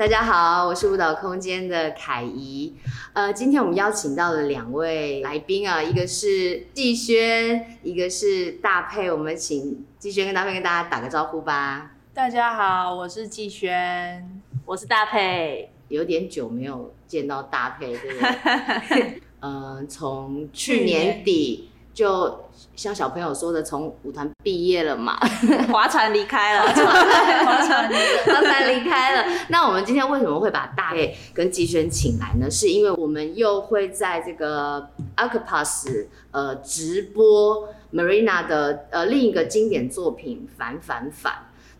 大家好，我是舞蹈空间的凯怡。呃，今天我们邀请到了两位来宾啊，一个是季轩，一个是大佩。我们请季轩跟大佩跟大家打个招呼吧。大家好，我是季轩，我是大佩。有点久没有见到大佩，对不对？嗯、呃，从去年底。就像小朋友说的，从舞团毕业了嘛，划船离开了，划 船划船离开了。那我们今天为什么会把大佩跟季轩请来呢？是因为我们又会在这个 ACTPAS 呃直播 Marina 的呃另一个经典作品《反反反》。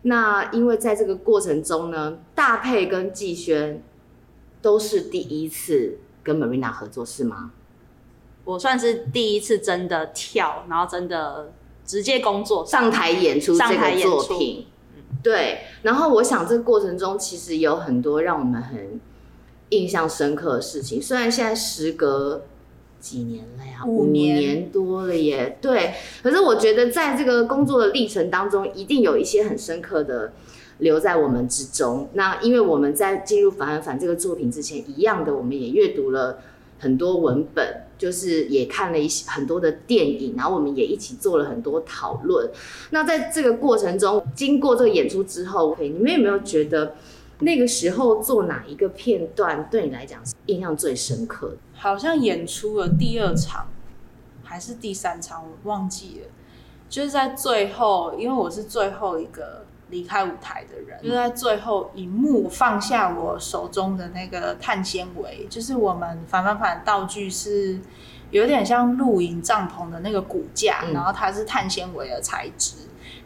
那因为在这个过程中呢，大佩跟季轩都是第一次跟 Marina 合作，是吗？我算是第一次真的跳，然后真的直接工作上台演出这个作品，对。然后我想这个过程中其实有很多让我们很印象深刻的事情。虽然现在时隔几年了呀，五年，五年多了耶，对。可是我觉得在这个工作的历程当中，一定有一些很深刻的留在我们之中。那因为我们在进入《反反反》这个作品之前，一样的我们也阅读了很多文本。就是也看了一些很多的电影，然后我们也一起做了很多讨论。那在这个过程中，经过这个演出之后，你们有没有觉得那个时候做哪一个片段对你来讲是印象最深刻的？好像演出了第二场还是第三场，我忘记了。就是在最后，因为我是最后一个。离开舞台的人，就在最后一幕放下我手中的那个碳纤维，就是我们反反反道具是有点像露营帐篷的那个骨架，然后它是碳纤维的材质，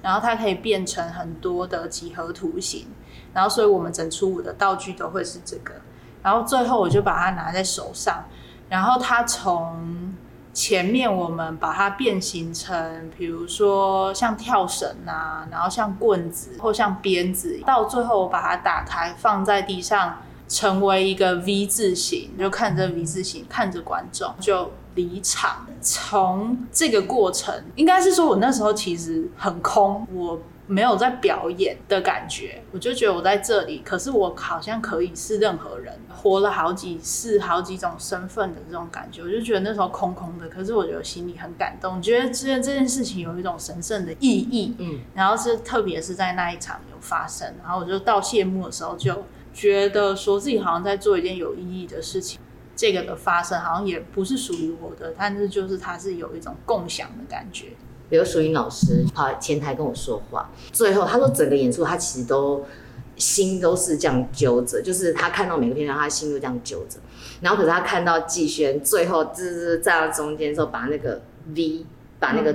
然后它可以变成很多的几何图形，然后所以我们整出舞的道具都会是这个，然后最后我就把它拿在手上，然后它从。前面我们把它变形成，比如说像跳绳啊，然后像棍子或像鞭子，到最后我把它打开放在地上，成为一个 V 字形，就看着 V 字形，看着观众就离场。从这个过程，应该是说我那时候其实很空，我。没有在表演的感觉，我就觉得我在这里，可是我好像可以是任何人，活了好几世、好几种身份的这种感觉，我就觉得那时候空空的，可是我觉得心里很感动，觉得这件这件事情有一种神圣的意义，嗯，然后是特别是在那一场有发生，然后我就到谢幕的时候就觉得说自己好像在做一件有意义的事情，这个的发生好像也不是属于我的，但是就是它是有一种共享的感觉。刘淑英老师跑前台跟我说话，最后他说整个演出他其实都心都是这样揪着，就是他看到每个片段，他心都这样揪着。然后可是他看到季轩最后滋滋站到中间的时候，把那个 V 把那个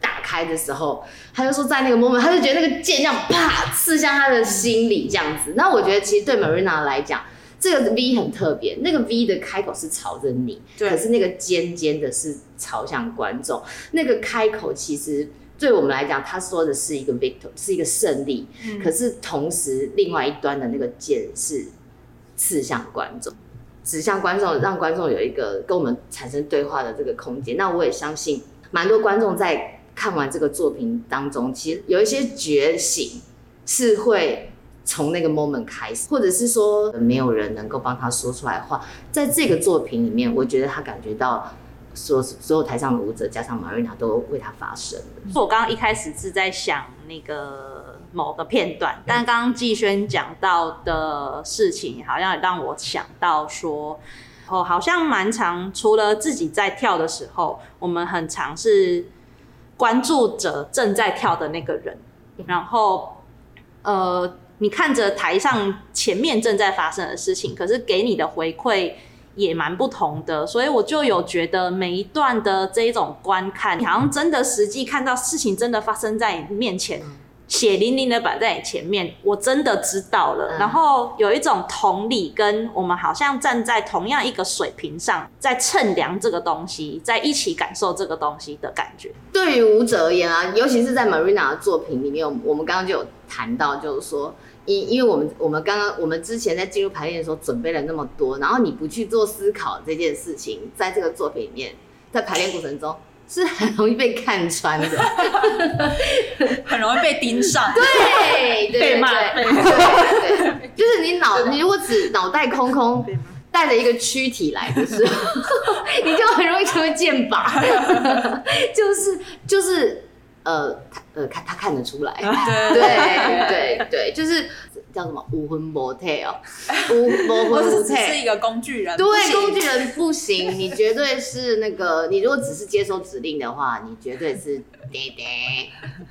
打开的时候，他就说在那个 moment，他就觉得那个剑这样啪刺向他的心里这样子。那我觉得其实对 Marina 来讲。这个 V 很特别，那个 V 的开口是朝着你，对，可是那个尖尖的是朝向观众。那个开口其实对我们来讲，他说的是一个 victor，是一个胜利。嗯，可是同时另外一端的那个剑是刺向观众，指向观众，让观众有一个跟我们产生对话的这个空间。那我也相信，蛮多观众在看完这个作品当中，其实有一些觉醒是会。从那个 moment 开始，或者是说没有人能够帮他说出来话，在这个作品里面，我觉得他感觉到所所有台上的舞者加上 Marina 都为他发声。我刚刚一开始是在想那个某个片段，但刚刚季轩讲到的事情，好像也让我想到说，哦，好像蛮常，除了自己在跳的时候，我们很常是关注着正在跳的那个人，然后呃。你看着台上前面正在发生的事情，可是给你的回馈也蛮不同的，所以我就有觉得每一段的这一种观看，你好像真的实际看到事情真的发生在你面前。血淋淋的摆在你前面，我真的知道了。嗯、然后有一种同理，跟我们好像站在同样一个水平上，在称量这个东西，在一起感受这个东西的感觉。对于舞者而言啊，尤其是在 Marina 的作品里面，我们刚刚就有谈到，就是说，因因为我们我们刚刚我们之前在进入排练的时候准备了那么多，然后你不去做思考这件事情，在这个作品里面，在排练过程中。是很容易被看穿的，很容易被盯上，对，对，被骂，对，对，对，就是你脑，你如果只脑袋空空，带着一个躯体来的时候，你就很容易成为箭靶。就是就是呃呃，看他看得出来，对对对对，就是。叫什么无魂魔特哦，无魔魂无特是一个工具人，对，工具人不行，你绝对是那个，你如果只是接收指令的话，你绝对是爹爹，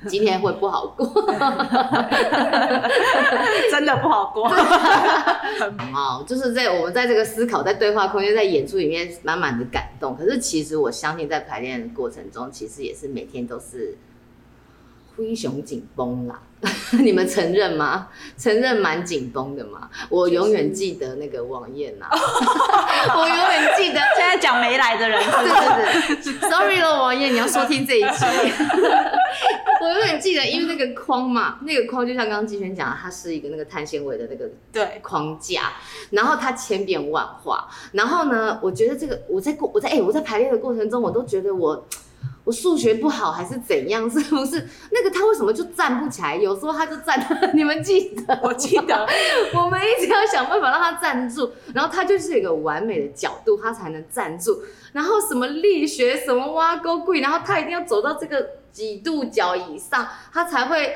今天会不好过，真的不好过，好，就是在我们在这个思考，在对话空间，在演出里面满满的感动。可是其实我相信，在排练的过程中，其实也是每天都是灰熊紧绷啦。你们承认吗？承认蛮紧绷的嘛？我永远记得那个王燕呐，我永远记得。现在讲没来的人，是 对对对，sorry 了，王燕，你要收听这一集。我永远记得，因为那个框嘛，那个框就像刚刚季轩讲，它是一个那个碳纤维的那个对框架，然后它千变万化。然后呢，我觉得这个我在过我在哎、欸、我在排练的过程中，我都觉得我。我数学不好还是怎样？是不是那个他为什么就站不起来？有时候他就站，你们记得？我记得，我们一直要想办法让他站住，然后他就是一个完美的角度，他才能站住。然后什么力学，什么挖沟柜，然后他一定要走到这个几度角以上，他才会。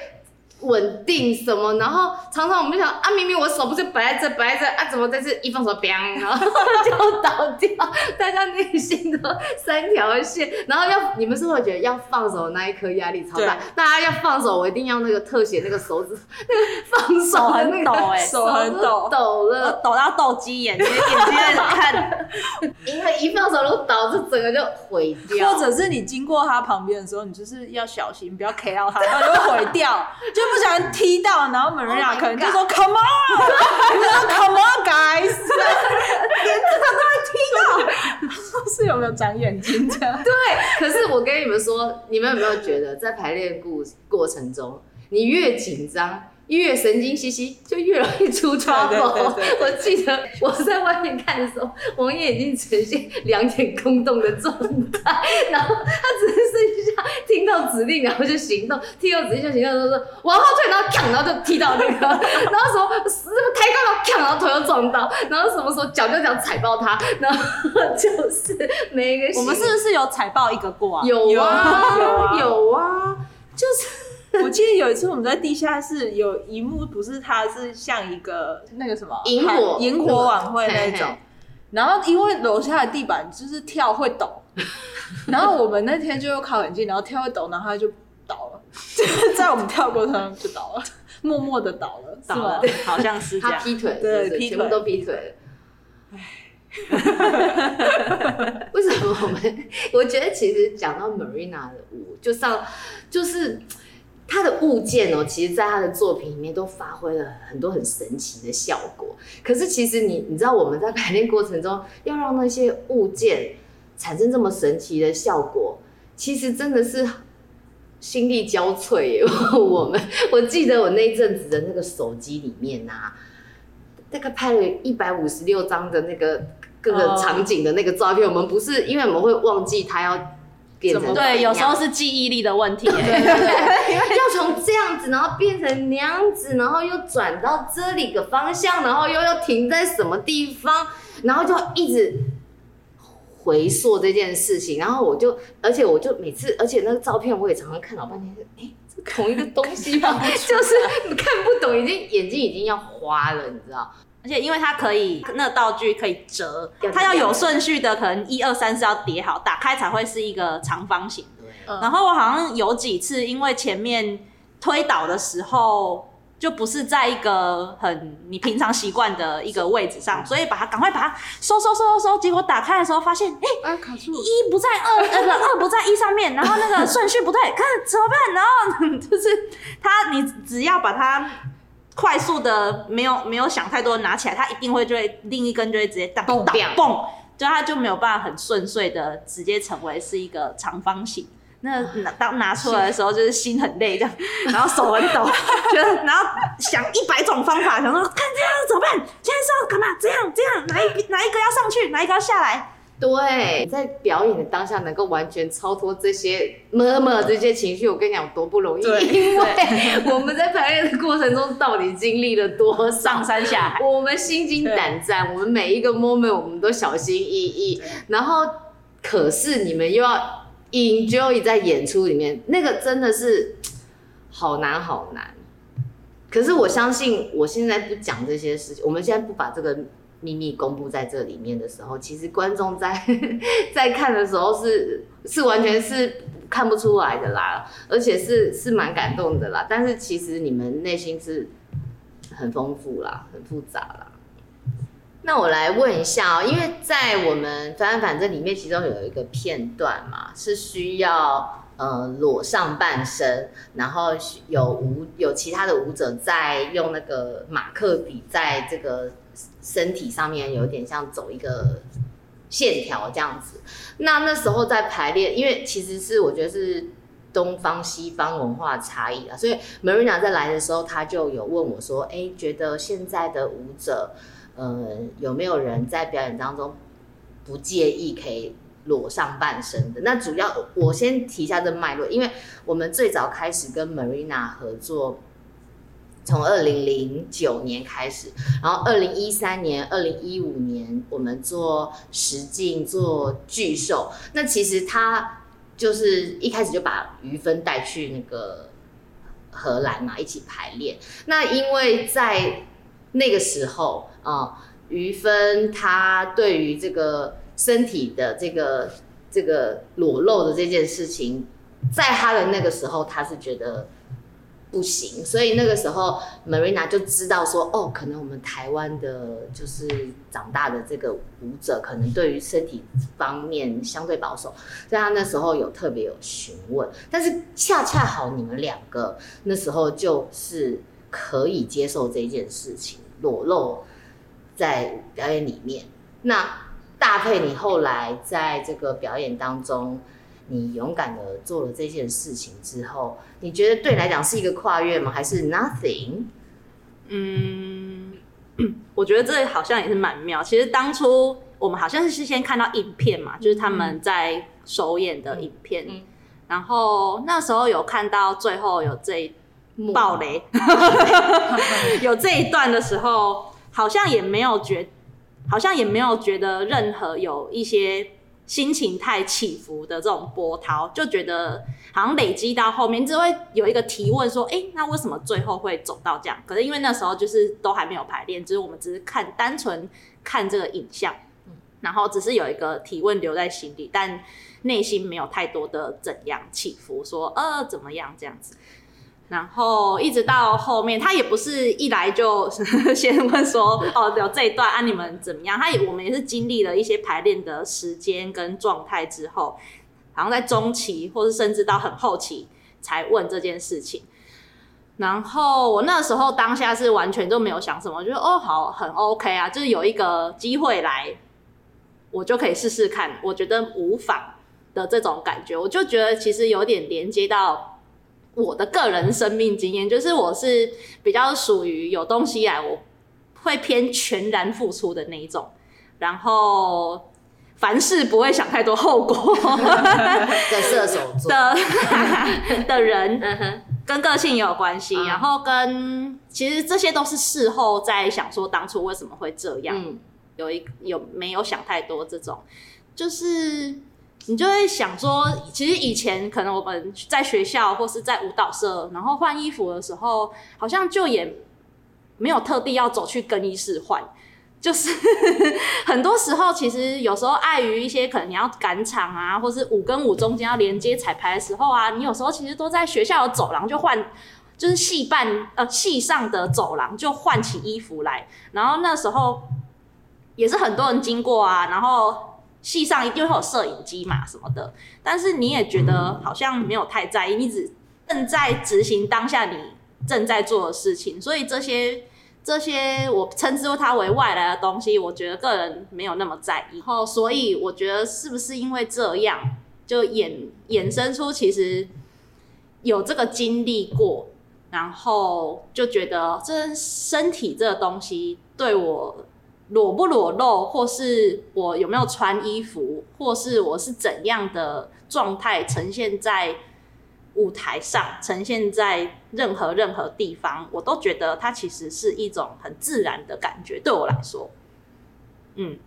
稳定什么？然后常常我们就想啊，明明我手不是摆在这，摆在这啊，怎么在这一放手，biang，然后 就倒掉。大家内心的三条线，然后要你们是不是觉得要放手的那一刻压力超大？大家要放手，我一定要那个特写那个手指，那个放手很抖哎，手很抖，抖了，抖到斗鸡眼，因为眼睛在看，因为一放手都倒，这整个就毁掉。或者是你经过他旁边的时候，你就是要小心，不要 K 到他，他就会毁掉，就。不小心踢到，然后 Marina 可能 就说 Come on，你说 Come on guys，连这个都会踢到，是有没有长眼睛这样？对，可是我跟你们说，你们有没有觉得在排练过过程中，你越紧张？越神经兮兮，就越容易出 trouble。我记得我在外面看的时候，王爷已经呈现两眼空洞的状态，然后他只是剩下听到指令，然后就行动，听到指令就行动，就说往后退，然后扛，然后就踢到那个，然后什么什么抬高，然后扛，然后头又撞到，然后什么时候脚就这样踩爆他，然后就是每一个。我们是不是有踩爆一个过啊？有啊，有啊，就是。我记得有一次我们在地下室有一幕，不是它是像一个那个什么？萤火。萤火晚会那种，然后因为楼下的地板就是跳会抖，然后我们那天就又靠很近，然后跳会抖，然后它就倒了，就 在我们跳过程中就倒了，默默的倒了，倒了，好像是这样，他劈腿，对，劈腿。都劈腿了。唉，为什么我们？我觉得其实讲到 Marina 的舞，就上就是。他的物件哦，其实，在他的作品里面都发挥了很多很神奇的效果。可是，其实你你知道，我们在排练过程中，要让那些物件产生这么神奇的效果，其实真的是心力交瘁耶。我们我记得我那阵子的那个手机里面啊，大概拍了一百五十六张的那个各个场景的那个照片。我们不是因为我们会忘记他要。变成对，有时候是记忆力的问题。对，对，对，要从这样子，然后变成那样子，然后又转到这里个方向，然后又要停在什么地方，然后就一直回溯这件事情。然后我就，而且我就每次，而且那个照片我也常常看老半天，哎、欸，这同一个东西吗？就是你看不懂，已经眼睛已经要花了，你知道。而且因为它可以，那个道具可以折，它要有顺序的，可能一二三四要叠好，打开才会是一个长方形。然后我好像有几次，因为前面推倒的时候就不是在一个很你平常习惯的一个位置上，所以把它赶快把它收收收收收，结果打开的时候发现，哎、欸，卡住，一不在二，那个二不在一上面，然后那个顺序不对，看怎么办？然后 就是它，你只要把它。快速的，没有没有想太多，拿起来，它一定会就会另一根就会直接当当蹦，就它就没有办法很顺遂的直接成为是一个长方形。那拿当拿出来的时候，就是心很累这样，然后手很抖，觉 得然后想一百种方法，想说看这样怎么办？现在是要干嘛？这样这样，哪一哪一个要上去，哪一个要下来？对，在表演的当下能够完全超脱这些 murmur 这些情绪，我跟你讲多不容易。对，因为我们在排练的过程中到底经历了多少上山下海，我们心惊胆战，我们每一个 moment 我们都小心翼翼。然后，可是你们又要 enjoy 在演出里面，那个真的是好难好难。可是我相信，我现在不讲这些事情，我们现在不把这个。秘密公布在这里面的时候，其实观众在 在看的时候是是完全是看不出来的啦，而且是是蛮感动的啦。但是其实你们内心是很丰富啦，很复杂啦。那我来问一下哦，因为在我们反反正里面，其中有一个片段嘛，是需要呃裸上半身，然后有舞有其他的舞者在用那个马克笔在这个。身体上面有点像走一个线条这样子，那那时候在排练，因为其实是我觉得是东方西方文化差异啊，所以 Marina 在来的时候，他就有问我说：“哎、觉得现在的舞者，呃，有没有人在表演当中不介意可以裸上半身的？”那主要我先提一下这脉络，因为我们最早开始跟 Marina 合作。从二零零九年开始，然后二零一三年、二零一五年，我们做实境、做巨兽。那其实他就是一开始就把于芬带去那个荷兰嘛，一起排练。那因为在那个时候啊，于芬他对于这个身体的这个这个裸露的这件事情，在他的那个时候，他是觉得。不行，所以那个时候 Marina 就知道说，哦，可能我们台湾的，就是长大的这个舞者，可能对于身体方面相对保守，所以他那时候有特别有询问，但是恰恰好你们两个那时候就是可以接受这件事情，裸露在表演里面，那搭配你后来在这个表演当中。你勇敢的做了这件事情之后，你觉得对你来讲是一个跨越吗？还是 nothing？嗯，我觉得这好像也是蛮妙。其实当初我们好像是先看到影片嘛，就是他们在首演的影片，嗯嗯、然后那时候有看到最后有这一爆雷，有这一段的时候，好像也没有觉，好像也没有觉得任何有一些。心情太起伏的这种波涛，就觉得好像累积到后面，就会有一个提问说：“哎、那为什么最后会走到这样？”可是因为那时候就是都还没有排练，就是我们只是看单纯看这个影像，然后只是有一个提问留在心里，但内心没有太多的怎样起伏，说呃怎么样这样子。然后一直到后面，他也不是一来就 先问说 哦，有这一段啊，你们怎么样？他也我们也是经历了一些排练的时间跟状态之后，然后在中期或是甚至到很后期才问这件事情。然后我那时候当下是完全都没有想什么，我觉得哦好很 OK 啊，就是有一个机会来，我就可以试试看，我觉得无妨的这种感觉，我就觉得其实有点连接到。我的个人生命经验就是，我是比较属于有东西来，我会偏全然付出的那一种，然后凡事不会想太多后果。的射手座。的的人，跟个性也有关系，然后跟其实这些都是事后在想说当初为什么会这样，有一有没有想太多这种，就是。你就会想说，其实以前可能我们在学校或是在舞蹈社，然后换衣服的时候，好像就也没有特地要走去更衣室换，就是 很多时候其实有时候碍于一些可能你要赶场啊，或是舞跟舞中间要连接彩排的时候啊，你有时候其实都在学校的走廊就换，就是戏办呃戏上的走廊就换起衣服来，然后那时候也是很多人经过啊，然后。戏上一定会有摄影机嘛什么的，但是你也觉得好像没有太在意，你只正在执行当下你正在做的事情，所以这些这些我称之为它为外来的东西，我觉得个人没有那么在意。然后，所以我觉得是不是因为这样，就衍衍生出其实有这个经历过，然后就觉得这身体这个东西对我。裸不裸露，或是我有没有穿衣服，或是我是怎样的状态呈现在舞台上，呈现在任何任何地方，我都觉得它其实是一种很自然的感觉。对我来说，嗯，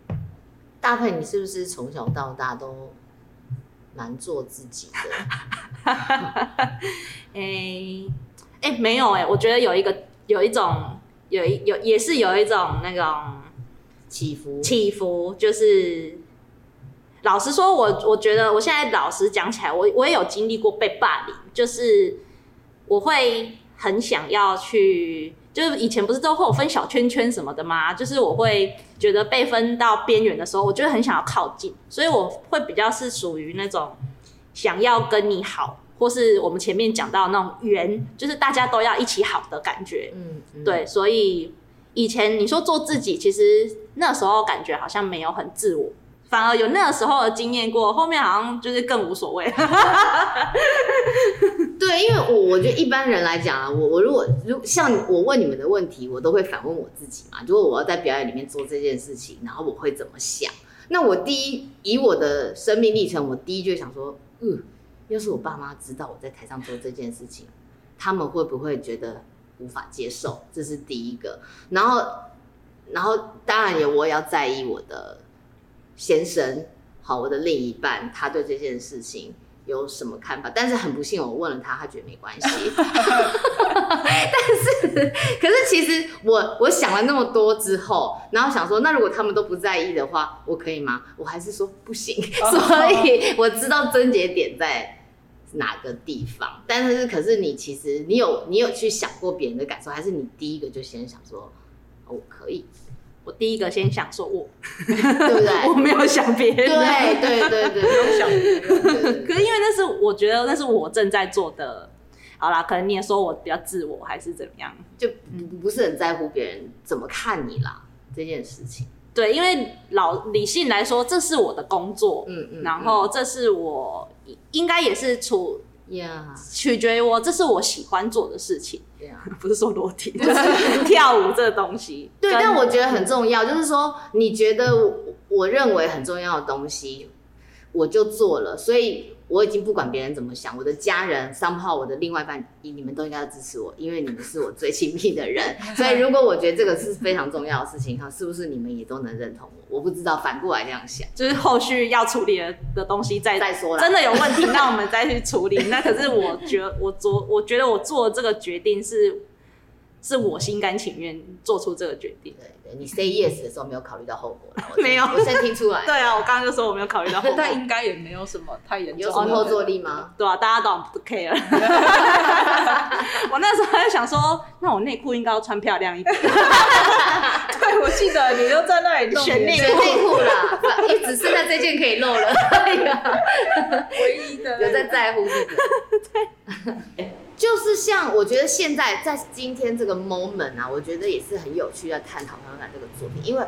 大佩，你是不是从小到大都蛮做自己的？哎哎、欸欸，没有哎、欸，我觉得有一个有一种有一有也是有一种那种。起伏，起伏就是，老实说我，我我觉得我现在老实讲起来，我我也有经历过被霸凌，就是我会很想要去，就是以前不是都会有分小圈圈什么的吗？就是我会觉得被分到边缘的时候，我就很想要靠近，所以我会比较是属于那种想要跟你好，或是我们前面讲到那种缘，就是大家都要一起好的感觉。嗯，嗯对，所以以前你说做自己，其实。那时候感觉好像没有很自我，反而有那个时候的经验过，后面好像就是更无所谓。对，因为我我觉得一般人来讲啊，我我如果如像我问你们的问题，我都会反问我自己嘛。如果我要在表演里面做这件事情，然后我会怎么想？那我第一以我的生命历程，我第一就想说，嗯，要是我爸妈知道我在台上做这件事情，他们会不会觉得无法接受？这是第一个，然后。然后当然也我也要在意我的先生，好，我的另一半，他对这件事情有什么看法？但是很不幸，我问了他，他觉得没关系。但是，可是其实我我想了那么多之后，然后想说，那如果他们都不在意的话，我可以吗？我还是说不行。所以我知道症结点在哪个地方。但是，可是你其实你有你有去想过别人的感受，还是你第一个就先想说？我可以，我第一个先想说我，对不对？我没有想别人，对对对对，没有想别人。可是因为那是我觉得那是我正在做的，好啦，可能你也说我比较自我还是怎么样，就不是很在乎别人怎么看你啦这件事情。对，因为老理性来说，这是我的工作，嗯嗯，然后这是我应该也是处。Yeah. 取决于我，这是我喜欢做的事情。Yeah. 不是说裸体，就是 跳舞这个东西。对，但我觉得很重要，就是说，你觉得我认为很重要的东西，我就做了，所以。我已经不管别人怎么想，我的家人、三炮、我的另外一半，你们都应该要支持我，因为你们是我最亲密的人。所以如果我觉得这个是非常重要的事情，哈，是不是你们也都能认同我？我不知道，反过来这样想，就是后续要处理的的东西再再说了。真的有问题，那我们再去处理。那可是我觉得我做，我觉得我做这个决定是。是我心甘情愿做出这个决定。对对，你 say yes 的时候没有考虑到后果了。没有，我先听出来。对啊，我刚刚就说我没有考虑到后果。但应该也没有什么太严重。有什么后坐力吗？对啊，大家都不 care。我那时候还想说，那我内裤应该要穿漂亮一点。对，我记得你都在那里选内裤啦，你只剩下这件可以露了。唯一的有在在乎这个。对。就是像我觉得现在在今天这个 moment 啊，我觉得也是很有趣要探讨看看这个作品，因为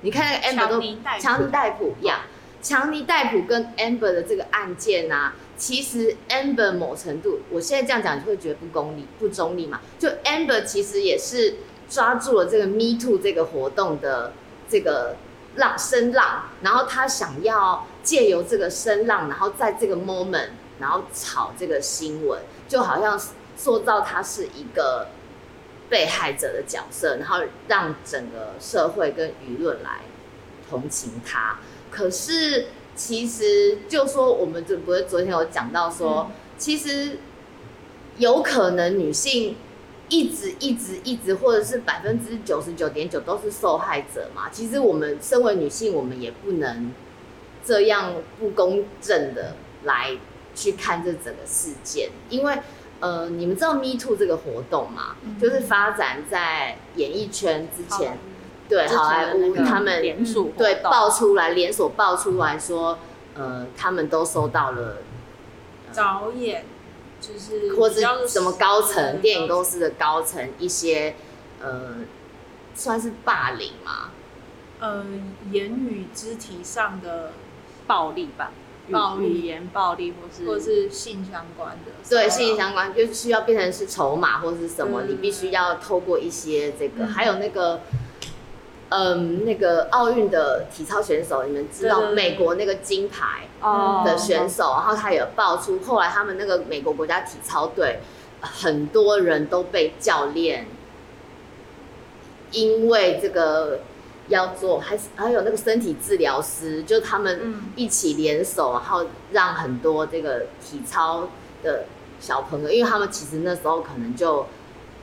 你看那个 Amber 都强尼戴普一样，强尼戴普跟 Amber 的这个案件啊，其实 Amber 某程度，我现在这样讲你会觉得不公理、不中立嘛？就 Amber 其实也是抓住了这个 Me Too 这个活动的这个浪声浪，然后他想要借由这个声浪，然后在这个 moment，然后炒这个新闻。就好像塑造他是一个被害者的角色，然后让整个社会跟舆论来同情他。可是其实就说我们就不是昨天有讲到说，其实有可能女性一直一直一直，或者是百分之九十九点九都是受害者嘛。其实我们身为女性，我们也不能这样不公正的来。去看这整个事件，因为呃，你们知道 Me Too 这个活动吗？嗯、就是发展在演艺圈之前，好对好莱坞他们连锁对爆出来，连锁爆出来说，呃，他们都收到了导演，就是或者什么高层电影公司的高层一些呃，算是霸凌吗？呃，言语肢体上的暴力吧。暴力、语言暴力，或是或是性相关的，对性相关就需要变成是筹码或是什么，嗯、你必须要透过一些这个，嗯、还有那个嗯，那个奥运的体操选手，你们知道美国那个金牌的选手，然后他有爆出后来他们那个美国国家体操队很多人都被教练因为这个要做，还是还有那个身体治疗师，就他们一起联手，然后让很多这个体操的小朋友，因为他们其实那时候可能就。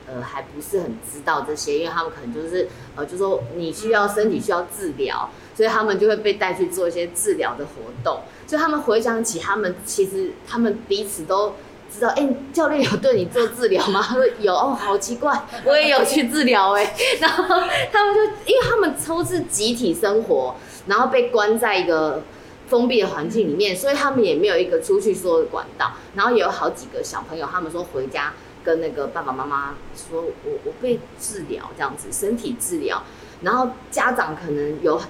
呃，还不是很知道这些，因为他们可能就是呃，就说你需要身体需要治疗，所以他们就会被带去做一些治疗的活动。所以他们回想起，他们其实他们彼此都知道，哎、教练有对你做治疗吗？他说有，哦，好奇怪，我也有去治疗哎。然后他们就，因为他们都是集体生活，然后被关在一个封闭的环境里面，所以他们也没有一个出去说的管道。然后也有好几个小朋友，他们说回家。跟那个爸爸妈妈说，我我被治疗这样子，身体治疗，然后家长可能有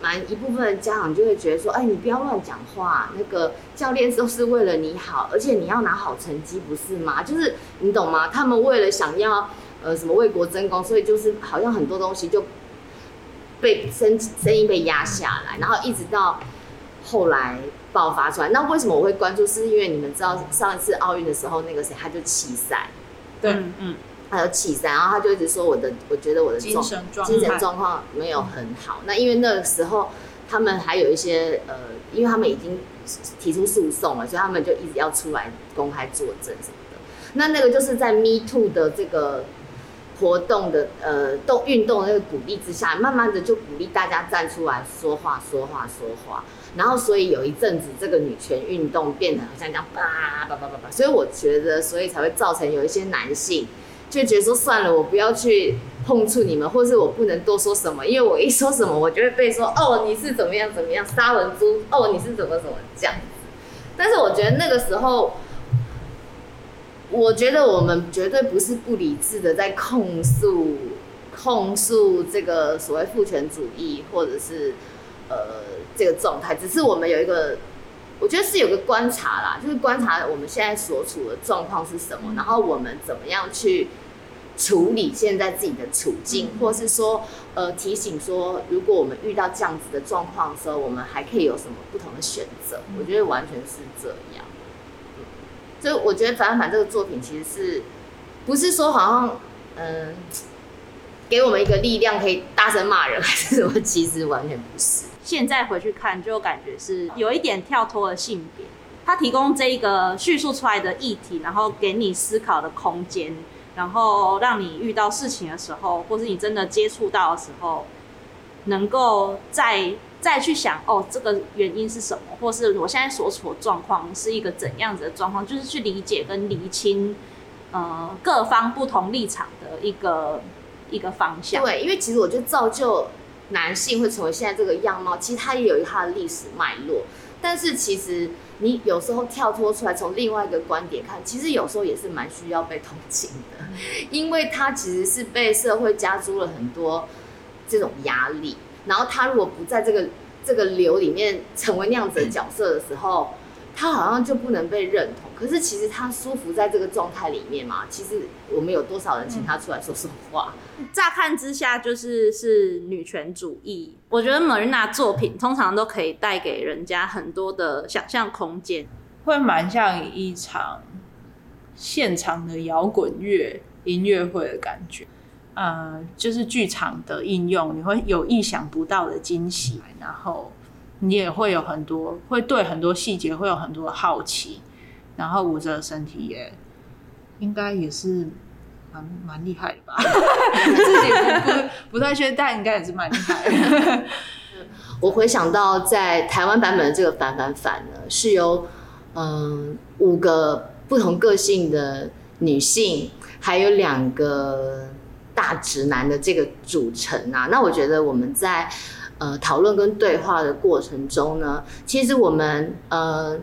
蛮一部分的家长就会觉得说，哎，你不要乱讲话，那个教练都是为了你好，而且你要拿好成绩，不是吗？就是你懂吗？他们为了想要呃什么为国争光，所以就是好像很多东西就被声声音被压下来，然后一直到后来。爆发出来，那为什么我会关注？是因为你们知道上一次奥运的时候，那个谁他就弃赛，对，嗯，嗯他就弃赛，然后他就一直说我的，我觉得我的精神状精神状况没有很好。嗯、那因为那个时候他们还有一些呃，因为他们已经提出诉讼了，所以他们就一直要出来公开作证什么的。那那个就是在 Me Too 的这个活动的呃动运动的那个鼓励之下，慢慢的就鼓励大家站出来说话，说话，说话。然后，所以有一阵子，这个女权运动变得好像这样叭叭叭叭叭，所以我觉得，所以才会造成有一些男性就觉得说，算了，我不要去碰触你们，或是我不能多说什么，因为我一说什么，我就会被说哦，你是怎么样怎么样，杀文猪，哦，你是怎么怎么这样子。但是我觉得那个时候，我觉得我们绝对不是不理智的在控诉控诉这个所谓父权主义，或者是。呃，这个状态只是我们有一个，我觉得是有个观察啦，就是观察我们现在所处的状况是什么，然后我们怎么样去处理现在自己的处境，或是说，呃，提醒说，如果我们遇到这样子的状况的时候，我们还可以有什么不同的选择？我觉得完全是这样。所以我觉得反反反这个作品其实是不是说好像，嗯，给我们一个力量可以大声骂人还是什么？其实完全不是。现在回去看，就感觉是有一点跳脱了性别，他提供这一个叙述出来的议题，然后给你思考的空间，然后让你遇到事情的时候，或是你真的接触到的时候，能够再再去想，哦，这个原因是什么，或是我现在所处的状况是一个怎样子的状况，就是去理解跟厘清，呃，各方不同立场的一个一个方向。对，因为其实我觉得造就。男性会成为现在这个样貌，其实他也有他的历史脉络。但是其实你有时候跳脱出来，从另外一个观点看，其实有时候也是蛮需要被同情的，因为他其实是被社会加诸了很多这种压力。然后他如果不在这个这个流里面成为那样子的角色的时候，他好像就不能被认同。可是其实他舒服在这个状态里面嘛？其实我们有多少人请他出来说说话？乍看之下就是是女权主义。我觉得 Marina 作品通常都可以带给人家很多的想象空间，会蛮像一场现场的摇滚乐音乐会的感觉。呃，就是剧场的应用，你会有意想不到的惊喜，然后你也会有很多会对很多细节会有很多的好奇。然后舞者的身体也应该也是蛮蛮厉害的吧？自己不不，不太确定，但应该也是蛮厉害的。我回想到在台湾版本的这个反反反呢，是由嗯五个不同个性的女性，还有两个大直男的这个组成啊。那我觉得我们在呃讨论跟对话的过程中呢，其实我们呃。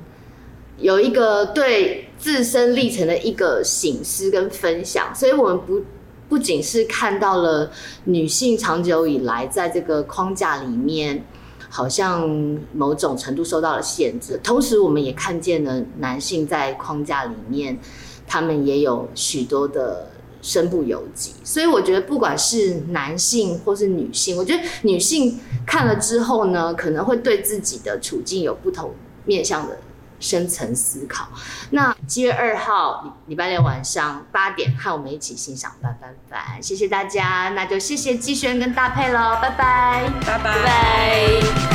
有一个对自身历程的一个省思跟分享，所以我们不不仅是看到了女性长久以来在这个框架里面，好像某种程度受到了限制，同时我们也看见了男性在框架里面，他们也有许多的身不由己。所以我觉得，不管是男性或是女性，我觉得女性看了之后呢，可能会对自己的处境有不同面向的深层思考。那七月二号礼拜六晚上八点，和我们一起欣赏《半半凡》，谢谢大家，那就谢谢季轩跟大佩喽，拜拜，拜拜。